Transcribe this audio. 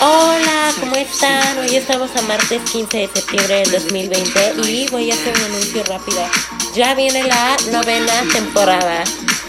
Hola, ¿cómo están? Hoy estamos a martes 15 de septiembre del 2020 y voy a hacer un anuncio rápido. Ya viene la novena temporada